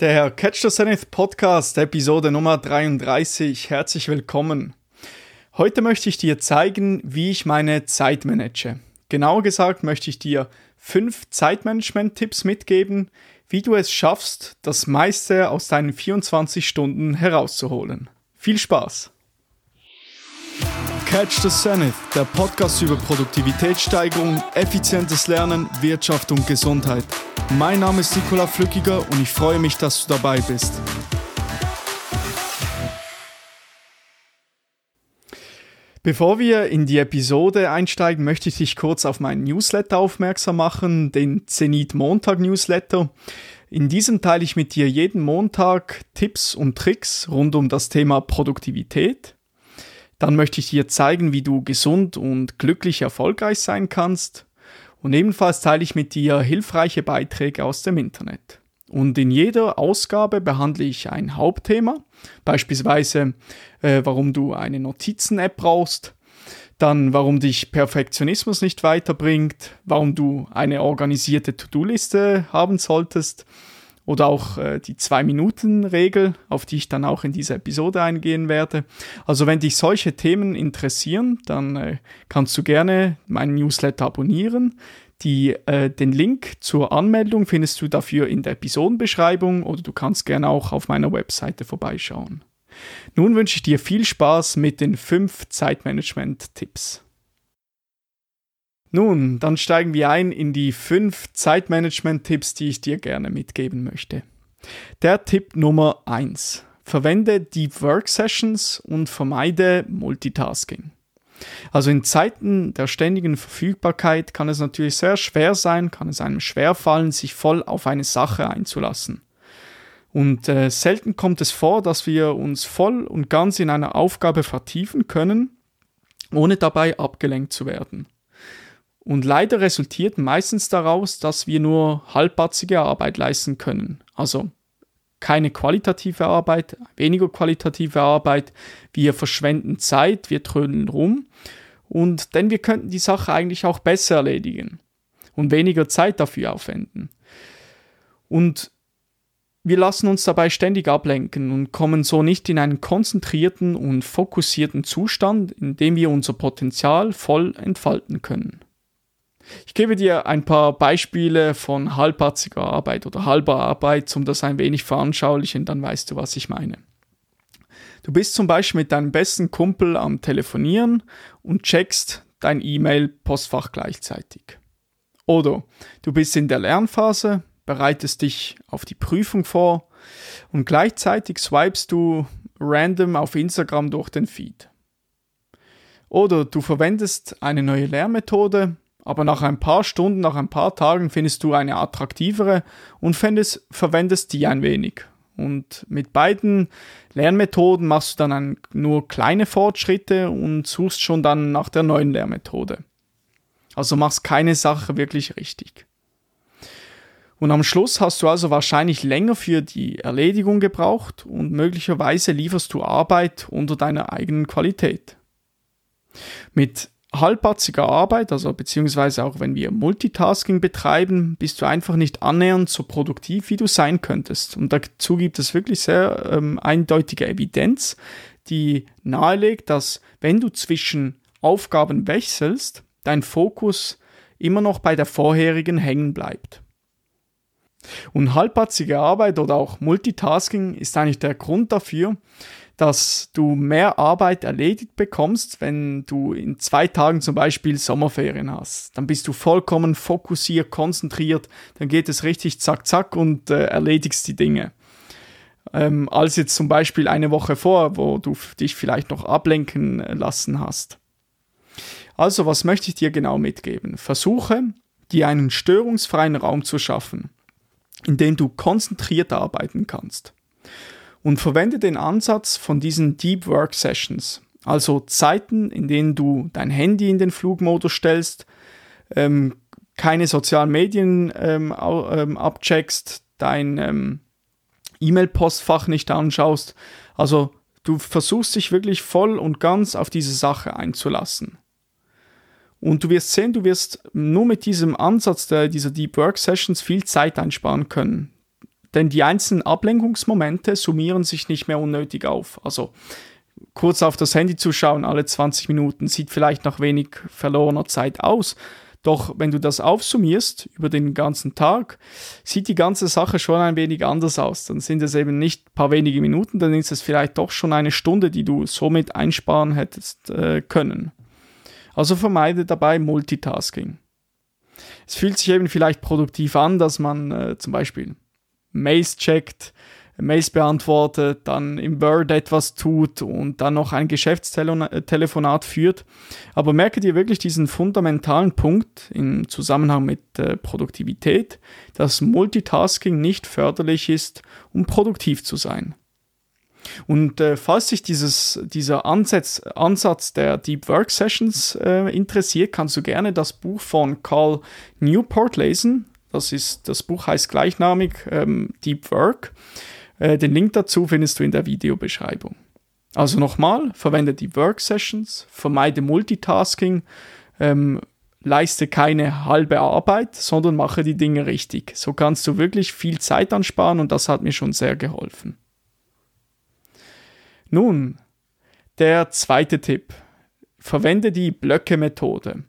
Der Catch the Zenith Podcast, Episode Nummer 33. Herzlich willkommen. Heute möchte ich dir zeigen, wie ich meine Zeit manage. Genauer gesagt möchte ich dir fünf Zeitmanagement-Tipps mitgeben, wie du es schaffst, das meiste aus deinen 24 Stunden herauszuholen. Viel Spaß! Catch the Zenith, der Podcast über Produktivitätssteigerung, effizientes Lernen, Wirtschaft und Gesundheit. Mein Name ist Nikola Flückiger und ich freue mich, dass du dabei bist. Bevor wir in die Episode einsteigen, möchte ich dich kurz auf meinen Newsletter aufmerksam machen, den Zenit Montag Newsletter. In diesem teile ich mit dir jeden Montag Tipps und Tricks rund um das Thema Produktivität. Dann möchte ich dir zeigen, wie du gesund und glücklich erfolgreich sein kannst. Und ebenfalls teile ich mit dir hilfreiche Beiträge aus dem Internet. Und in jeder Ausgabe behandle ich ein Hauptthema, beispielsweise äh, warum du eine Notizen-App brauchst, dann warum dich Perfektionismus nicht weiterbringt, warum du eine organisierte To-Do-Liste haben solltest oder auch äh, die Zwei-Minuten-Regel, auf die ich dann auch in dieser Episode eingehen werde. Also wenn dich solche Themen interessieren, dann äh, kannst du gerne meinen Newsletter abonnieren. Die, äh, den Link zur Anmeldung findest du dafür in der Episodenbeschreibung oder du kannst gerne auch auf meiner Webseite vorbeischauen. Nun wünsche ich dir viel Spaß mit den fünf Zeitmanagement-Tipps. Nun, dann steigen wir ein in die fünf Zeitmanagement-Tipps, die ich dir gerne mitgeben möchte. Der Tipp Nummer eins: Verwende Deep Work Sessions und vermeide Multitasking. Also in Zeiten der ständigen Verfügbarkeit kann es natürlich sehr schwer sein, kann es einem schwer fallen, sich voll auf eine Sache einzulassen. Und äh, selten kommt es vor, dass wir uns voll und ganz in einer Aufgabe vertiefen können, ohne dabei abgelenkt zu werden. Und leider resultiert meistens daraus, dass wir nur halbbatzige Arbeit leisten können. Also keine qualitative Arbeit, weniger qualitative Arbeit. Wir verschwenden Zeit, wir trödeln rum. Und denn wir könnten die Sache eigentlich auch besser erledigen und weniger Zeit dafür aufwenden. Und wir lassen uns dabei ständig ablenken und kommen so nicht in einen konzentrierten und fokussierten Zustand, in dem wir unser Potenzial voll entfalten können. Ich gebe dir ein paar Beispiele von halbherziger Arbeit oder halber Arbeit, um das ein wenig veranschaulichen, dann weißt du, was ich meine. Du bist zum Beispiel mit deinem besten Kumpel am Telefonieren und checkst dein E-Mail-Postfach gleichzeitig. Oder du bist in der Lernphase, bereitest dich auf die Prüfung vor und gleichzeitig swipest du random auf Instagram durch den Feed. Oder du verwendest eine neue Lernmethode aber nach ein paar Stunden, nach ein paar Tagen findest du eine attraktivere und findest, verwendest die ein wenig. Und mit beiden Lernmethoden machst du dann ein, nur kleine Fortschritte und suchst schon dann nach der neuen Lernmethode. Also machst keine Sache wirklich richtig. Und am Schluss hast du also wahrscheinlich länger für die Erledigung gebraucht und möglicherweise lieferst du Arbeit unter deiner eigenen Qualität. Mit halbpatziger Arbeit, also beziehungsweise auch wenn wir Multitasking betreiben, bist du einfach nicht annähernd so produktiv, wie du sein könntest. Und dazu gibt es wirklich sehr ähm, eindeutige Evidenz, die nahelegt, dass wenn du zwischen Aufgaben wechselst, dein Fokus immer noch bei der vorherigen hängen bleibt. Und halbpatzige Arbeit oder auch Multitasking ist eigentlich der Grund dafür, dass du mehr Arbeit erledigt bekommst, wenn du in zwei Tagen zum Beispiel Sommerferien hast. Dann bist du vollkommen fokussiert, konzentriert, dann geht es richtig zack, zack und äh, erledigst die Dinge. Ähm, als jetzt zum Beispiel eine Woche vor, wo du dich vielleicht noch ablenken äh, lassen hast. Also, was möchte ich dir genau mitgeben? Versuche, dir einen störungsfreien Raum zu schaffen, in dem du konzentriert arbeiten kannst und verwende den Ansatz von diesen Deep Work Sessions, also Zeiten, in denen du dein Handy in den Flugmodus stellst, ähm, keine sozialen Medien ähm, ähm, abcheckst, dein ähm, E-Mail-Postfach nicht anschaust. Also du versuchst dich wirklich voll und ganz auf diese Sache einzulassen. Und du wirst sehen, du wirst nur mit diesem Ansatz der, dieser Deep Work Sessions viel Zeit einsparen können denn die einzelnen Ablenkungsmomente summieren sich nicht mehr unnötig auf. Also kurz auf das Handy zu schauen, alle 20 Minuten, sieht vielleicht nach wenig verlorener Zeit aus. Doch wenn du das aufsummierst über den ganzen Tag, sieht die ganze Sache schon ein wenig anders aus. Dann sind es eben nicht ein paar wenige Minuten, dann ist es vielleicht doch schon eine Stunde, die du somit einsparen hättest äh, können. Also vermeide dabei Multitasking. Es fühlt sich eben vielleicht produktiv an, dass man äh, zum Beispiel Mails checkt, Mails beantwortet, dann im Word etwas tut und dann noch ein Geschäftstelefonat führt. Aber merke dir wirklich diesen fundamentalen Punkt im Zusammenhang mit äh, Produktivität, dass Multitasking nicht förderlich ist, um produktiv zu sein. Und äh, falls dich dieses, dieser Ansatz, Ansatz der Deep Work Sessions äh, interessiert, kannst du gerne das Buch von Carl Newport lesen. Das, ist, das Buch heißt gleichnamig ähm, Deep Work. Äh, den Link dazu findest du in der Videobeschreibung. Also nochmal, verwende die Work Sessions, vermeide Multitasking, ähm, leiste keine halbe Arbeit, sondern mache die Dinge richtig. So kannst du wirklich viel Zeit ansparen und das hat mir schon sehr geholfen. Nun, der zweite Tipp. Verwende die Blöcke-Methode.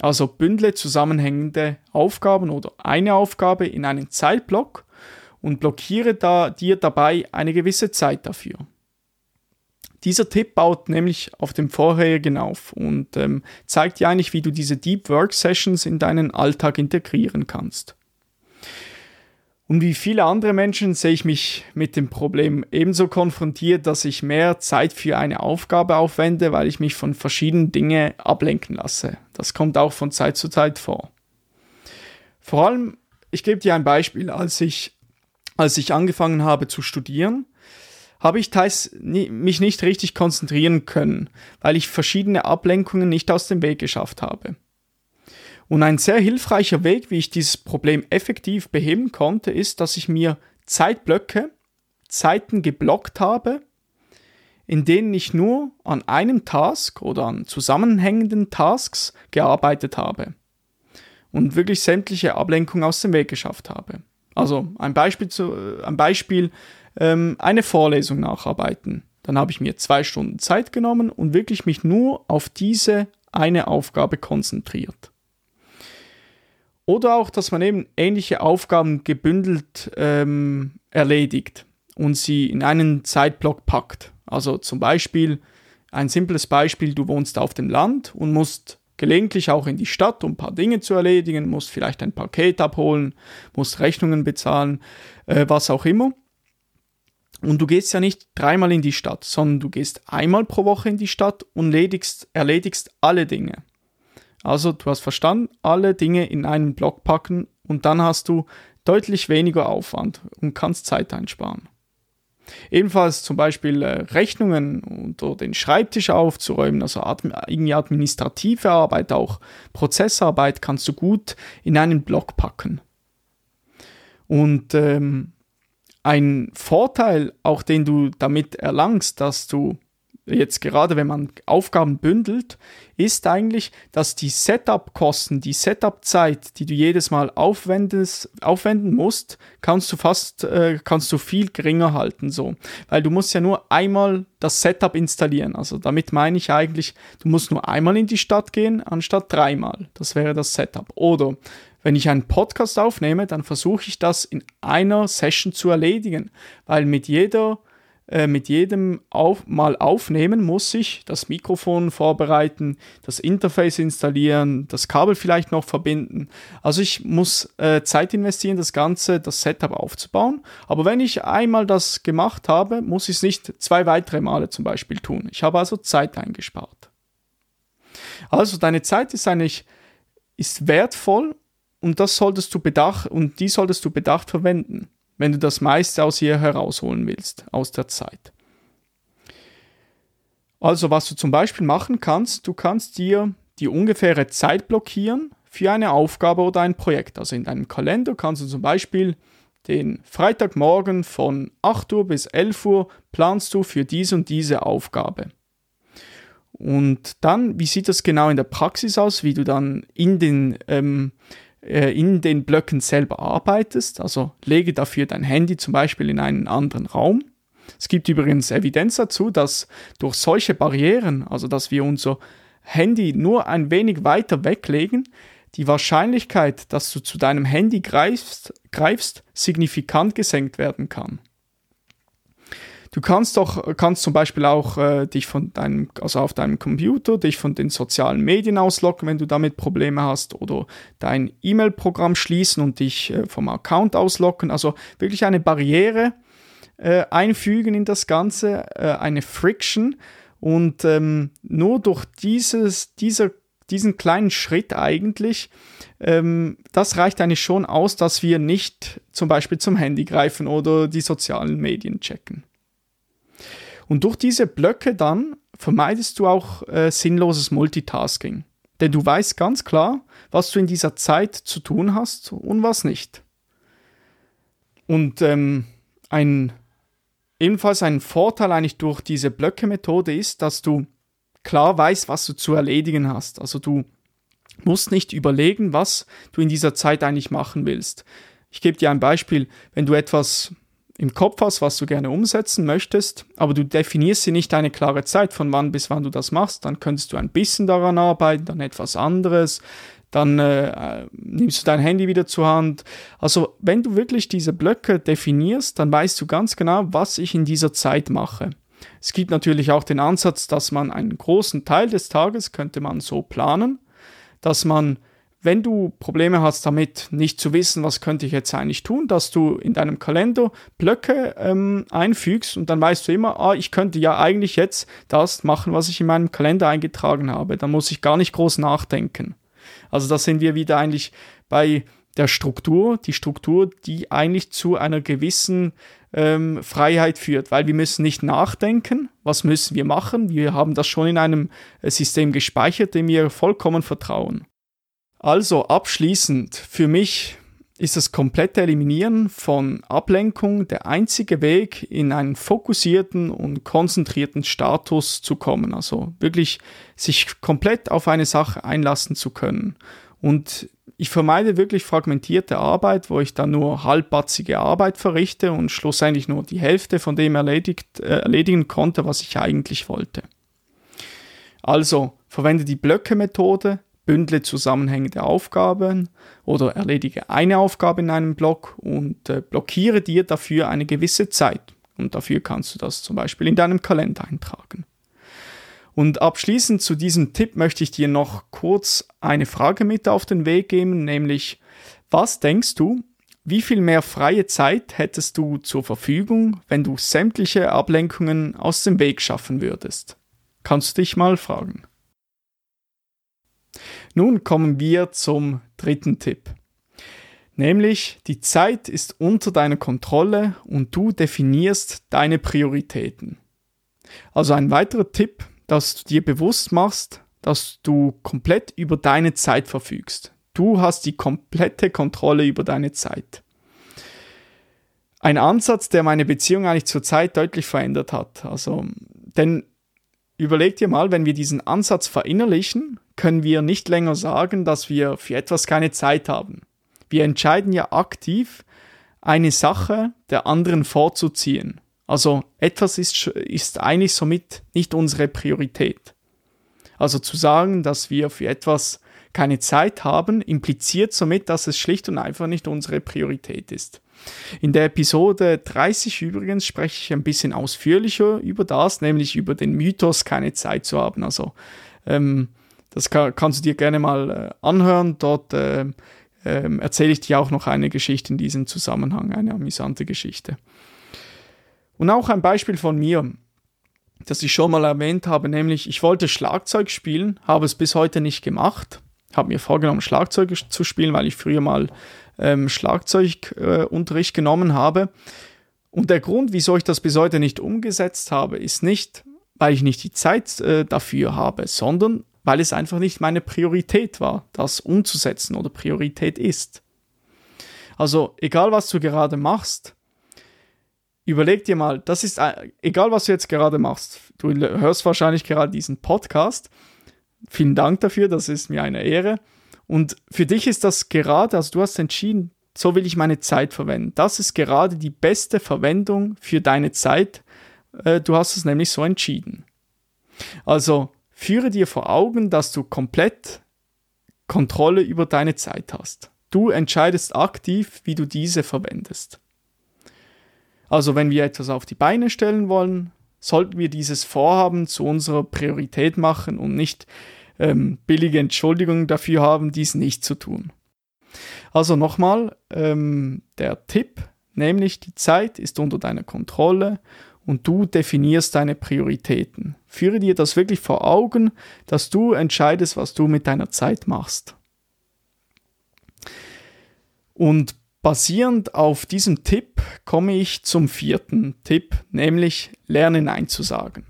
Also bündle zusammenhängende Aufgaben oder eine Aufgabe in einen Zeitblock und blockiere da, dir dabei eine gewisse Zeit dafür. Dieser Tipp baut nämlich auf dem vorherigen auf und ähm, zeigt dir eigentlich, wie du diese Deep Work Sessions in deinen Alltag integrieren kannst. Und wie viele andere Menschen sehe ich mich mit dem Problem ebenso konfrontiert, dass ich mehr Zeit für eine Aufgabe aufwende, weil ich mich von verschiedenen Dingen ablenken lasse. Das kommt auch von Zeit zu Zeit vor. Vor allem, ich gebe dir ein Beispiel, als ich als ich angefangen habe zu studieren, habe ich teils mich nicht richtig konzentrieren können, weil ich verschiedene Ablenkungen nicht aus dem Weg geschafft habe. Und ein sehr hilfreicher Weg, wie ich dieses Problem effektiv beheben konnte, ist, dass ich mir Zeitblöcke, Zeiten geblockt habe, in denen ich nur an einem Task oder an zusammenhängenden Tasks gearbeitet habe und wirklich sämtliche Ablenkungen aus dem Weg geschafft habe. Also ein Beispiel, zu, äh, ein Beispiel ähm, eine Vorlesung nacharbeiten. Dann habe ich mir zwei Stunden Zeit genommen und wirklich mich nur auf diese eine Aufgabe konzentriert. Oder auch, dass man eben ähnliche Aufgaben gebündelt ähm, erledigt und sie in einen Zeitblock packt. Also zum Beispiel ein simples Beispiel, du wohnst auf dem Land und musst gelegentlich auch in die Stadt, um ein paar Dinge zu erledigen, musst vielleicht ein Paket abholen, musst Rechnungen bezahlen, äh, was auch immer. Und du gehst ja nicht dreimal in die Stadt, sondern du gehst einmal pro Woche in die Stadt und erledigst, erledigst alle Dinge. Also du hast verstanden, alle Dinge in einen Block packen und dann hast du deutlich weniger Aufwand und kannst Zeit einsparen. Ebenfalls zum Beispiel äh, Rechnungen unter den Schreibtisch aufzuräumen, also irgendwie administrative Arbeit, auch Prozessarbeit kannst du gut in einen Block packen. Und ähm, ein Vorteil, auch den du damit erlangst, dass du jetzt gerade wenn man Aufgaben bündelt, ist eigentlich, dass die Setup-Kosten, die Setup-Zeit, die du jedes Mal aufwendest, aufwenden musst, kannst du fast, äh, kannst du viel geringer halten, so. Weil du musst ja nur einmal das Setup installieren. Also damit meine ich eigentlich, du musst nur einmal in die Stadt gehen, anstatt dreimal. Das wäre das Setup. Oder wenn ich einen Podcast aufnehme, dann versuche ich das in einer Session zu erledigen, weil mit jeder äh, mit jedem auf, Mal aufnehmen muss ich das Mikrofon vorbereiten, das Interface installieren, das Kabel vielleicht noch verbinden. Also ich muss äh, Zeit investieren, das Ganze, das Setup aufzubauen. Aber wenn ich einmal das gemacht habe, muss ich es nicht zwei weitere Male zum Beispiel tun. Ich habe also Zeit eingespart. Also deine Zeit ist eigentlich ist wertvoll und das solltest du bedacht und die solltest du bedacht verwenden wenn du das meiste aus ihr herausholen willst, aus der Zeit. Also was du zum Beispiel machen kannst, du kannst dir die ungefähre Zeit blockieren für eine Aufgabe oder ein Projekt. Also in deinem Kalender kannst du zum Beispiel den Freitagmorgen von 8 Uhr bis 11 Uhr planst du für diese und diese Aufgabe. Und dann, wie sieht das genau in der Praxis aus, wie du dann in den ähm, äh, in den Blöcken selber arbeitest. Also lege dafür dein Handy zum Beispiel in einen anderen Raum. Es gibt übrigens Evidenz dazu, dass durch solche Barrieren, also dass wir unser Handy nur ein wenig weiter weglegen, die Wahrscheinlichkeit, dass du zu deinem Handy greifst, greifst signifikant gesenkt werden kann. Du kannst doch, kannst zum Beispiel auch äh, dich von deinem, also auf deinem Computer, dich von den sozialen Medien ausloggen, wenn du damit Probleme hast, oder dein E-Mail-Programm schließen und dich äh, vom Account ausloggen. Also wirklich eine Barriere äh, einfügen in das Ganze, äh, eine Friction. Und ähm, nur durch dieses, dieser, diesen kleinen Schritt eigentlich, ähm, das reicht eigentlich schon aus, dass wir nicht zum Beispiel zum Handy greifen oder die sozialen Medien checken. Und durch diese Blöcke dann vermeidest du auch äh, sinnloses Multitasking. Denn du weißt ganz klar, was du in dieser Zeit zu tun hast und was nicht. Und ähm, ein, ebenfalls ein Vorteil eigentlich durch diese Blöcke-Methode ist, dass du klar weißt, was du zu erledigen hast. Also du musst nicht überlegen, was du in dieser Zeit eigentlich machen willst. Ich gebe dir ein Beispiel, wenn du etwas im Kopf hast, was du gerne umsetzen möchtest, aber du definierst sie nicht eine klare Zeit, von wann bis wann du das machst, dann könntest du ein bisschen daran arbeiten, dann etwas anderes, dann äh, nimmst du dein Handy wieder zur Hand. Also wenn du wirklich diese Blöcke definierst, dann weißt du ganz genau, was ich in dieser Zeit mache. Es gibt natürlich auch den Ansatz, dass man einen großen Teil des Tages könnte man so planen, dass man wenn du Probleme hast damit, nicht zu wissen, was könnte ich jetzt eigentlich tun, dass du in deinem Kalender Blöcke ähm, einfügst und dann weißt du immer, ah, ich könnte ja eigentlich jetzt das machen, was ich in meinem Kalender eingetragen habe. Dann muss ich gar nicht groß nachdenken. Also da sind wir wieder eigentlich bei der Struktur, die Struktur, die eigentlich zu einer gewissen ähm, Freiheit führt, weil wir müssen nicht nachdenken, was müssen wir machen, wir haben das schon in einem äh, System gespeichert, dem wir vollkommen vertrauen. Also abschließend, für mich ist das komplette Eliminieren von Ablenkung der einzige Weg, in einen fokussierten und konzentrierten Status zu kommen. Also wirklich sich komplett auf eine Sache einlassen zu können. Und ich vermeide wirklich fragmentierte Arbeit, wo ich dann nur halbbatzige Arbeit verrichte und schlussendlich nur die Hälfte von dem erledigt, äh, erledigen konnte, was ich eigentlich wollte. Also verwende die Blöcke-Methode, bündle zusammenhängende Aufgaben oder erledige eine Aufgabe in einem Block und äh, blockiere dir dafür eine gewisse Zeit. Und dafür kannst du das zum Beispiel in deinem Kalender eintragen. Und abschließend zu diesem Tipp möchte ich dir noch kurz eine Frage mit auf den Weg geben, nämlich was denkst du, wie viel mehr freie Zeit hättest du zur Verfügung, wenn du sämtliche Ablenkungen aus dem Weg schaffen würdest? Kannst du dich mal fragen. Nun kommen wir zum dritten Tipp. Nämlich, die Zeit ist unter deiner Kontrolle und du definierst deine Prioritäten. Also ein weiterer Tipp, dass du dir bewusst machst, dass du komplett über deine Zeit verfügst. Du hast die komplette Kontrolle über deine Zeit. Ein Ansatz, der meine Beziehung eigentlich zur Zeit deutlich verändert hat. Also, denn überleg dir mal, wenn wir diesen Ansatz verinnerlichen, können wir nicht länger sagen, dass wir für etwas keine Zeit haben. Wir entscheiden ja aktiv, eine Sache der anderen vorzuziehen. Also etwas ist, ist eigentlich somit nicht unsere Priorität. Also zu sagen, dass wir für etwas keine Zeit haben, impliziert somit, dass es schlicht und einfach nicht unsere Priorität ist. In der Episode 30 übrigens spreche ich ein bisschen ausführlicher über das, nämlich über den Mythos, keine Zeit zu haben. Also ähm, das kann, kannst du dir gerne mal äh, anhören. Dort äh, äh, erzähle ich dir auch noch eine Geschichte in diesem Zusammenhang, eine amüsante Geschichte. Und auch ein Beispiel von mir, das ich schon mal erwähnt habe, nämlich ich wollte Schlagzeug spielen, habe es bis heute nicht gemacht, habe mir vorgenommen, Schlagzeug zu spielen, weil ich früher mal ähm, Schlagzeugunterricht äh, genommen habe. Und der Grund, wieso ich das bis heute nicht umgesetzt habe, ist nicht, weil ich nicht die Zeit äh, dafür habe, sondern weil es einfach nicht meine Priorität war, das umzusetzen oder Priorität ist. Also egal was du gerade machst, überleg dir mal, das ist, äh, egal was du jetzt gerade machst, du hörst wahrscheinlich gerade diesen Podcast, vielen Dank dafür, das ist mir eine Ehre. Und für dich ist das gerade, also du hast entschieden, so will ich meine Zeit verwenden. Das ist gerade die beste Verwendung für deine Zeit. Äh, du hast es nämlich so entschieden. Also führe dir vor Augen, dass du komplett Kontrolle über deine Zeit hast. Du entscheidest aktiv, wie du diese verwendest. Also wenn wir etwas auf die Beine stellen wollen, sollten wir dieses Vorhaben zu unserer Priorität machen und nicht ähm, billige Entschuldigungen dafür haben, dies nicht zu tun. Also nochmal ähm, der Tipp, nämlich die Zeit ist unter deiner Kontrolle und du definierst deine Prioritäten. Führe dir das wirklich vor Augen, dass du entscheidest, was du mit deiner Zeit machst. Und basierend auf diesem Tipp komme ich zum vierten Tipp, nämlich lerne Nein zu sagen.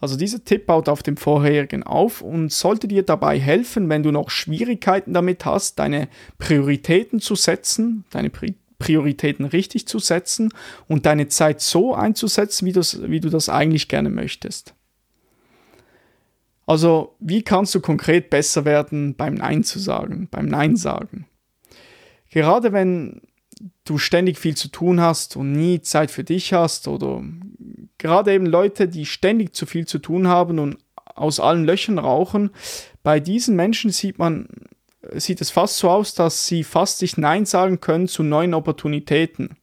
Also dieser Tipp baut auf dem vorherigen auf und sollte dir dabei helfen, wenn du noch Schwierigkeiten damit hast, deine Prioritäten zu setzen, deine Pri Prioritäten richtig zu setzen und deine Zeit so einzusetzen, wie, wie du das eigentlich gerne möchtest. Also, wie kannst du konkret besser werden beim Nein zu sagen, beim Nein sagen? Gerade wenn du ständig viel zu tun hast und nie Zeit für dich hast oder gerade eben Leute, die ständig zu viel zu tun haben und aus allen Löchern rauchen, bei diesen Menschen sieht man, sieht es fast so aus, dass sie fast nicht Nein sagen können zu neuen Opportunitäten.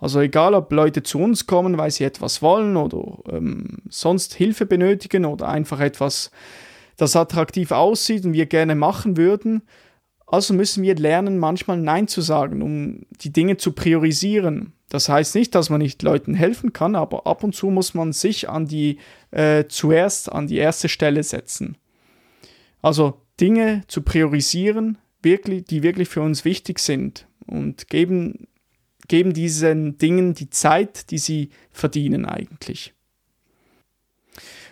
Also egal, ob Leute zu uns kommen, weil sie etwas wollen oder ähm, sonst Hilfe benötigen oder einfach etwas, das attraktiv aussieht und wir gerne machen würden, also müssen wir lernen, manchmal Nein zu sagen, um die Dinge zu priorisieren. Das heißt nicht, dass man nicht Leuten helfen kann, aber ab und zu muss man sich an die äh, zuerst an die erste Stelle setzen. Also Dinge zu priorisieren, wirklich, die wirklich für uns wichtig sind und geben, geben diesen Dingen die Zeit, die sie verdienen eigentlich.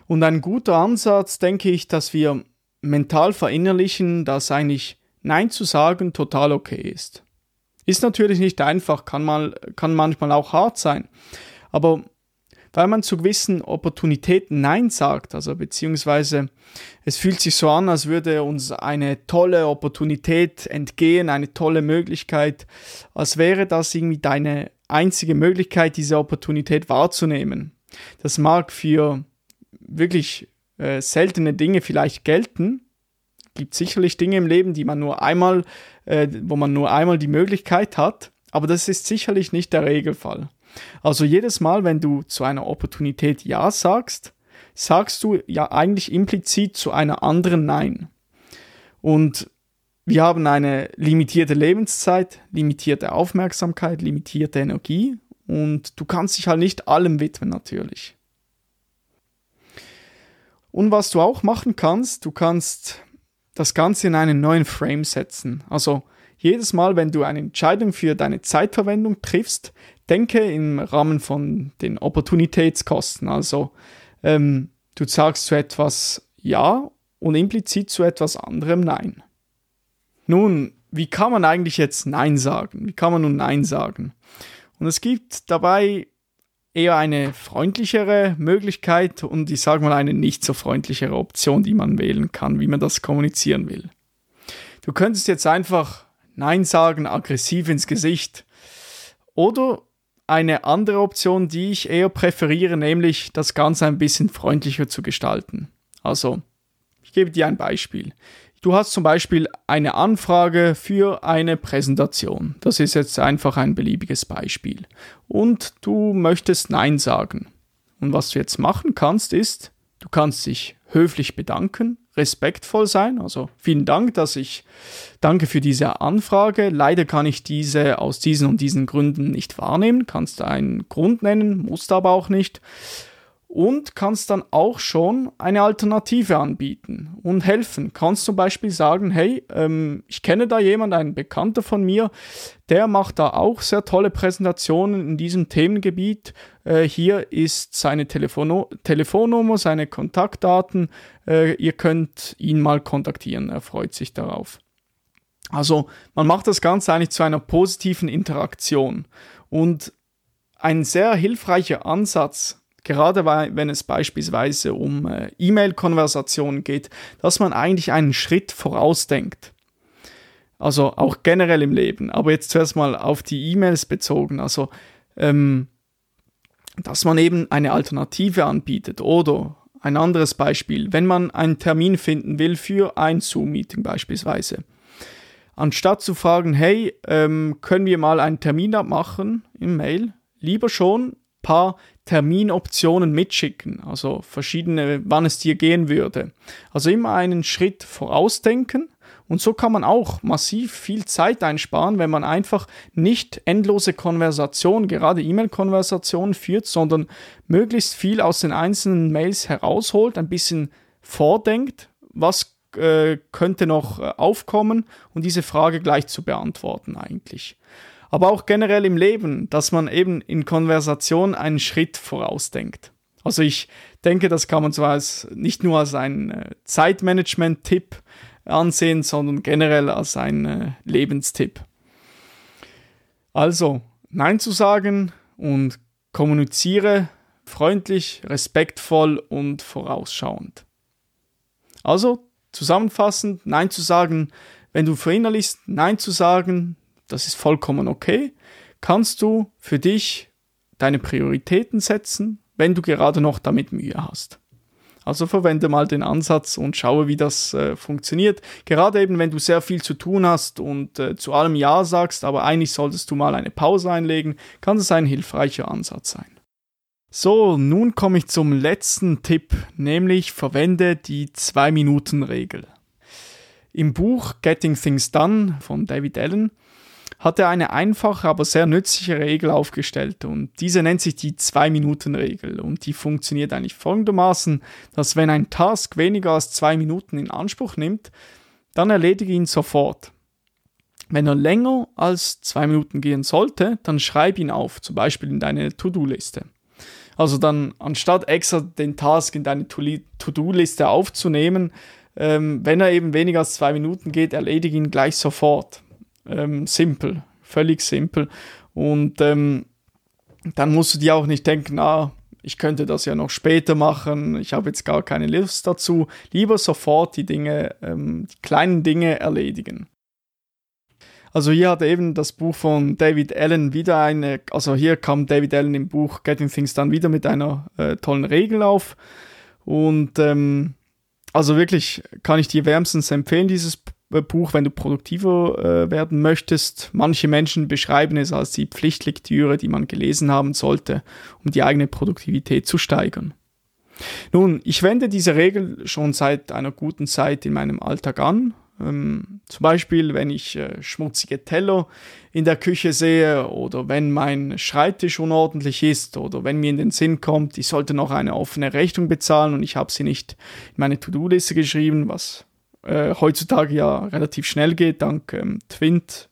Und ein guter Ansatz, denke ich, dass wir mental verinnerlichen, dass eigentlich Nein zu sagen total okay ist. Ist natürlich nicht einfach, kann, mal, kann manchmal auch hart sein. Aber weil man zu gewissen Opportunitäten Nein sagt, also beziehungsweise es fühlt sich so an, als würde uns eine tolle Opportunität entgehen, eine tolle Möglichkeit, als wäre das irgendwie deine einzige Möglichkeit, diese Opportunität wahrzunehmen. Das mag für wirklich äh, seltene Dinge vielleicht gelten, gibt sicherlich Dinge im Leben, die man nur einmal, äh, wo man nur einmal die Möglichkeit hat, aber das ist sicherlich nicht der Regelfall. Also jedes Mal, wenn du zu einer Opportunität Ja sagst, sagst du ja eigentlich implizit zu einer anderen Nein. Und wir haben eine limitierte Lebenszeit, limitierte Aufmerksamkeit, limitierte Energie und du kannst dich halt nicht allem widmen natürlich. Und was du auch machen kannst, du kannst das Ganze in einen neuen Frame setzen. Also jedes Mal, wenn du eine Entscheidung für deine Zeitverwendung triffst, denke im Rahmen von den Opportunitätskosten. Also ähm, du sagst zu etwas Ja und implizit zu etwas anderem Nein. Nun, wie kann man eigentlich jetzt Nein sagen? Wie kann man nun Nein sagen? Und es gibt dabei eher eine freundlichere Möglichkeit und ich sage mal eine nicht so freundlichere Option, die man wählen kann, wie man das kommunizieren will. Du könntest jetzt einfach Nein sagen, aggressiv ins Gesicht. Oder eine andere Option, die ich eher präferiere, nämlich das Ganze ein bisschen freundlicher zu gestalten. Also, ich gebe dir ein Beispiel. Du hast zum Beispiel eine Anfrage für eine Präsentation. Das ist jetzt einfach ein beliebiges Beispiel. Und du möchtest Nein sagen. Und was du jetzt machen kannst, ist, du kannst dich höflich bedanken, respektvoll sein. Also vielen Dank, dass ich danke für diese Anfrage. Leider kann ich diese aus diesen und diesen Gründen nicht wahrnehmen. Kannst du einen Grund nennen, musst aber auch nicht und kannst dann auch schon eine Alternative anbieten und helfen. Kannst zum Beispiel sagen, hey, ähm, ich kenne da jemand, einen Bekannter von mir, der macht da auch sehr tolle Präsentationen in diesem Themengebiet. Äh, hier ist seine Telefono Telefonnummer, seine Kontaktdaten. Äh, ihr könnt ihn mal kontaktieren, er freut sich darauf. Also man macht das Ganze eigentlich zu einer positiven Interaktion und ein sehr hilfreicher Ansatz gerade wenn es beispielsweise um äh, E-Mail-Konversationen geht, dass man eigentlich einen Schritt vorausdenkt. Also auch generell im Leben. Aber jetzt zuerst mal auf die E-Mails bezogen. Also, ähm, dass man eben eine Alternative anbietet. Oder ein anderes Beispiel, wenn man einen Termin finden will für ein Zoom-Meeting beispielsweise. Anstatt zu fragen, hey, ähm, können wir mal einen Termin abmachen im Mail, lieber schon paar Terminoptionen mitschicken, also verschiedene, wann es dir gehen würde. Also immer einen Schritt vorausdenken und so kann man auch massiv viel Zeit einsparen, wenn man einfach nicht endlose Konversationen, gerade E-Mail-Konversationen führt, sondern möglichst viel aus den einzelnen Mails herausholt, ein bisschen vordenkt, was äh, könnte noch äh, aufkommen und diese Frage gleich zu beantworten eigentlich. Aber auch generell im Leben, dass man eben in Konversation einen Schritt vorausdenkt. Also ich denke, das kann man zwar als, nicht nur als ein äh, Zeitmanagement-Tipp ansehen, sondern generell als ein äh, Lebenstipp. Also, Nein zu sagen und kommuniziere freundlich, respektvoll und vorausschauend. Also, zusammenfassend, Nein zu sagen, wenn du verinnerlichst, Nein zu sagen, das ist vollkommen okay, kannst du für dich deine Prioritäten setzen, wenn du gerade noch damit Mühe hast. Also verwende mal den Ansatz und schaue, wie das äh, funktioniert. Gerade eben, wenn du sehr viel zu tun hast und äh, zu allem Ja sagst, aber eigentlich solltest du mal eine Pause einlegen, kann das ein hilfreicher Ansatz sein. So, nun komme ich zum letzten Tipp, nämlich verwende die 2-Minuten-Regel. Im Buch Getting Things Done von David Allen hat er eine einfache, aber sehr nützliche Regel aufgestellt und diese nennt sich die 2-Minuten-Regel und die funktioniert eigentlich folgendermaßen, dass wenn ein Task weniger als 2 Minuten in Anspruch nimmt, dann erledige ihn sofort. Wenn er länger als 2 Minuten gehen sollte, dann schreib ihn auf, zum Beispiel in deine To-Do-Liste. Also dann, anstatt extra den Task in deine To-Do-Liste aufzunehmen, ähm, wenn er eben weniger als zwei Minuten geht, erledige ihn gleich sofort. Ähm, simpel, völlig simpel. Und ähm, dann musst du dir auch nicht denken, ah, ich könnte das ja noch später machen, ich habe jetzt gar keine Lust dazu. Lieber sofort die Dinge, ähm, die kleinen Dinge erledigen. Also hier hat eben das Buch von David Allen wieder eine, also hier kam David Allen im Buch Getting Things Done wieder mit einer äh, tollen Regel auf. Und ähm, also wirklich kann ich dir wärmstens empfehlen, dieses Buch, wenn du produktiver äh, werden möchtest. Manche Menschen beschreiben es als die Pflichtlektüre, die man gelesen haben sollte, um die eigene Produktivität zu steigern. Nun, ich wende diese Regel schon seit einer guten Zeit in meinem Alltag an. Ähm, zum Beispiel, wenn ich äh, schmutzige Teller in der Küche sehe oder wenn mein Schreibtisch unordentlich ist oder wenn mir in den Sinn kommt, ich sollte noch eine offene Rechnung bezahlen und ich habe sie nicht in meine To-Do-Liste geschrieben, was äh, heutzutage ja relativ schnell geht, dank ähm, Twint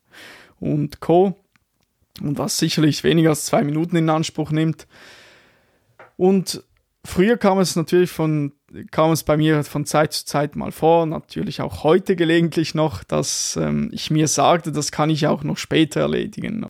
und Co. Und was sicherlich weniger als zwei Minuten in Anspruch nimmt. Und früher kam es natürlich von, kam es bei mir von Zeit zu Zeit mal vor, natürlich auch heute gelegentlich noch, dass ähm, ich mir sagte, das kann ich auch noch später erledigen.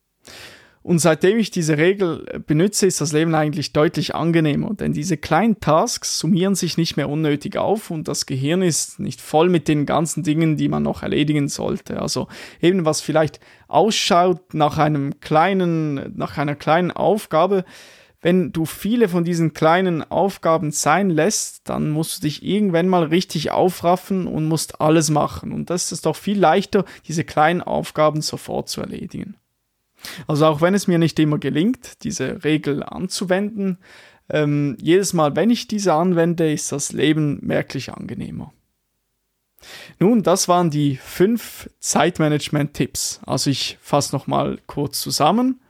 Und seitdem ich diese Regel benutze, ist das Leben eigentlich deutlich angenehmer, denn diese kleinen Tasks summieren sich nicht mehr unnötig auf und das Gehirn ist nicht voll mit den ganzen Dingen, die man noch erledigen sollte. Also eben was vielleicht ausschaut nach einem kleinen, nach einer kleinen Aufgabe, wenn du viele von diesen kleinen Aufgaben sein lässt, dann musst du dich irgendwann mal richtig aufraffen und musst alles machen. Und das ist doch viel leichter, diese kleinen Aufgaben sofort zu erledigen. Also auch wenn es mir nicht immer gelingt, diese Regel anzuwenden, ähm, jedes Mal, wenn ich diese anwende, ist das Leben merklich angenehmer. Nun, das waren die fünf Zeitmanagement-Tipps. Also ich fasse nochmal kurz zusammen.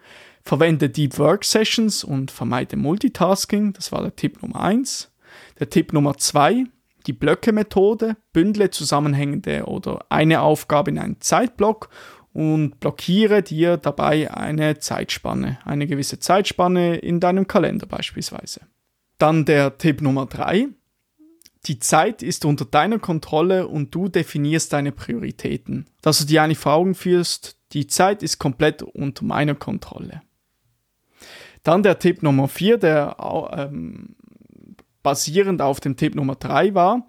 Verwende Deep Work Sessions und vermeide Multitasking. Das war der Tipp Nummer eins. Der Tipp Nummer zwei, die Blöcke-Methode. Bündle zusammenhängende oder eine Aufgabe in einen Zeitblock und blockiere dir dabei eine Zeitspanne, eine gewisse Zeitspanne in deinem Kalender beispielsweise. Dann der Tipp Nummer drei: Die Zeit ist unter deiner Kontrolle und du definierst deine Prioritäten. Dass du dir eigentlich vor Augen führst, die Zeit ist komplett unter meiner Kontrolle. Dann der Tipp Nummer vier, der ähm, basierend auf dem Tipp Nummer drei war,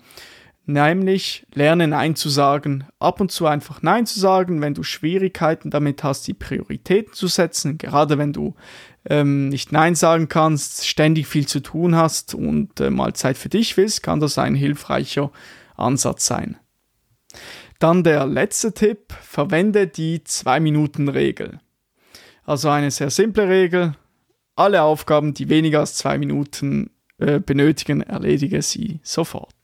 nämlich lerne Nein zu sagen, ab und zu einfach Nein zu sagen, wenn du Schwierigkeiten damit hast, die Prioritäten zu setzen, gerade wenn du ähm, nicht Nein sagen kannst, ständig viel zu tun hast und äh, mal Zeit für dich willst, kann das ein hilfreicher Ansatz sein. Dann der letzte Tipp, verwende die 2-Minuten-Regel. Also eine sehr simple Regel. Alle Aufgaben, die weniger als zwei Minuten äh, benötigen, erledige sie sofort.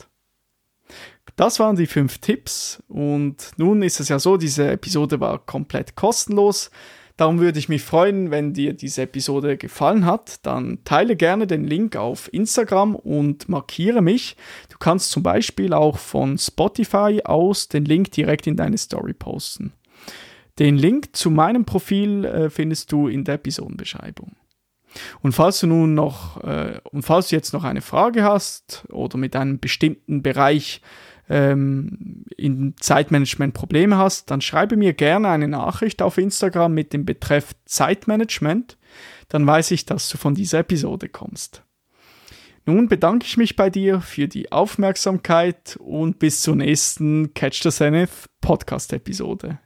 Das waren die fünf Tipps und nun ist es ja so, diese Episode war komplett kostenlos. Darum würde ich mich freuen, wenn dir diese Episode gefallen hat. Dann teile gerne den Link auf Instagram und markiere mich. Du kannst zum Beispiel auch von Spotify aus den Link direkt in deine Story posten. Den Link zu meinem Profil äh, findest du in der Episodenbeschreibung. Und falls du nun noch, äh, und falls du jetzt noch eine Frage hast oder mit einem bestimmten Bereich ähm, in Zeitmanagement Probleme hast, dann schreibe mir gerne eine Nachricht auf Instagram mit dem Betreff Zeitmanagement. Dann weiß ich, dass du von dieser Episode kommst. Nun bedanke ich mich bei dir für die Aufmerksamkeit und bis zur nächsten Catch the Zenith Podcast Episode.